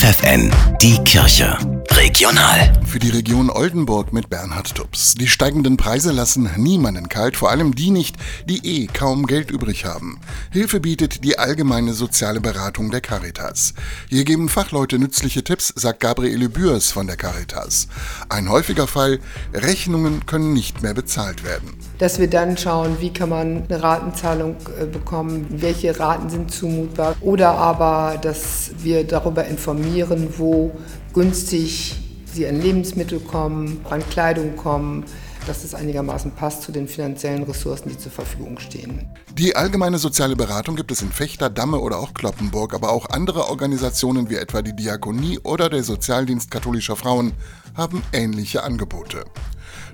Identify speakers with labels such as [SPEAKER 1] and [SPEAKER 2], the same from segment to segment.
[SPEAKER 1] FFN, die Kirche. Regional.
[SPEAKER 2] Für die Region Oldenburg mit Bernhard Tubbs. Die steigenden Preise lassen niemanden kalt, vor allem die nicht, die eh kaum Geld übrig haben. Hilfe bietet die allgemeine soziale Beratung der Caritas. Hier geben Fachleute nützliche Tipps, sagt Gabriele Bührs von der Caritas. Ein häufiger Fall, Rechnungen können nicht mehr bezahlt werden.
[SPEAKER 3] Dass wir dann schauen, wie kann man eine Ratenzahlung äh, bekommen, welche Raten sind zumutbar oder aber, dass wir darüber informieren, wo günstig sie an Lebensmittel kommen, an Kleidung kommen, dass es einigermaßen passt zu den finanziellen Ressourcen, die zur Verfügung stehen.
[SPEAKER 2] Die allgemeine soziale Beratung gibt es in Fechter, Damme oder auch Kloppenburg, aber auch andere Organisationen wie etwa die Diakonie oder der Sozialdienst katholischer Frauen haben ähnliche Angebote.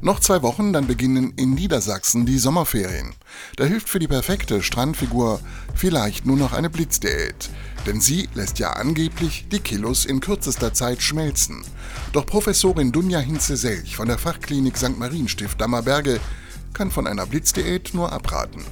[SPEAKER 2] Noch zwei Wochen, dann beginnen in Niedersachsen die Sommerferien. Da hilft für die perfekte Strandfigur vielleicht nur noch eine Blitzdiät. Denn sie lässt ja angeblich die Kilos in kürzester Zeit schmelzen. Doch Professorin Dunja Hinze-Selch von der Fachklinik St. Marienstift Dammerberge kann von einer Blitzdiät nur abraten.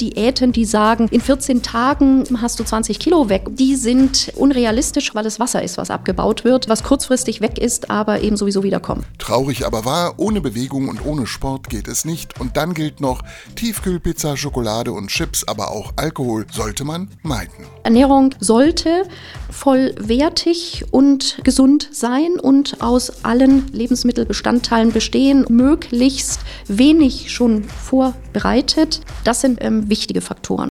[SPEAKER 4] Diäten, die sagen, in 14 Tagen hast du 20 Kilo weg, die sind unrealistisch, weil es Wasser ist, was abgebaut wird, was kurzfristig weg ist, aber eben sowieso wiederkommt.
[SPEAKER 2] Traurig aber wahr, ohne Bewegung und ohne Sport geht es nicht. Und dann gilt noch, Tiefkühlpizza, Schokolade und Chips, aber auch Alkohol sollte man meiden.
[SPEAKER 4] Ernährung sollte vollwertig und gesund sein und aus allen Lebensmittelbestandteilen bestehen, möglichst wenig schon vorbereitet. Das sind ähm, wichtige Faktoren.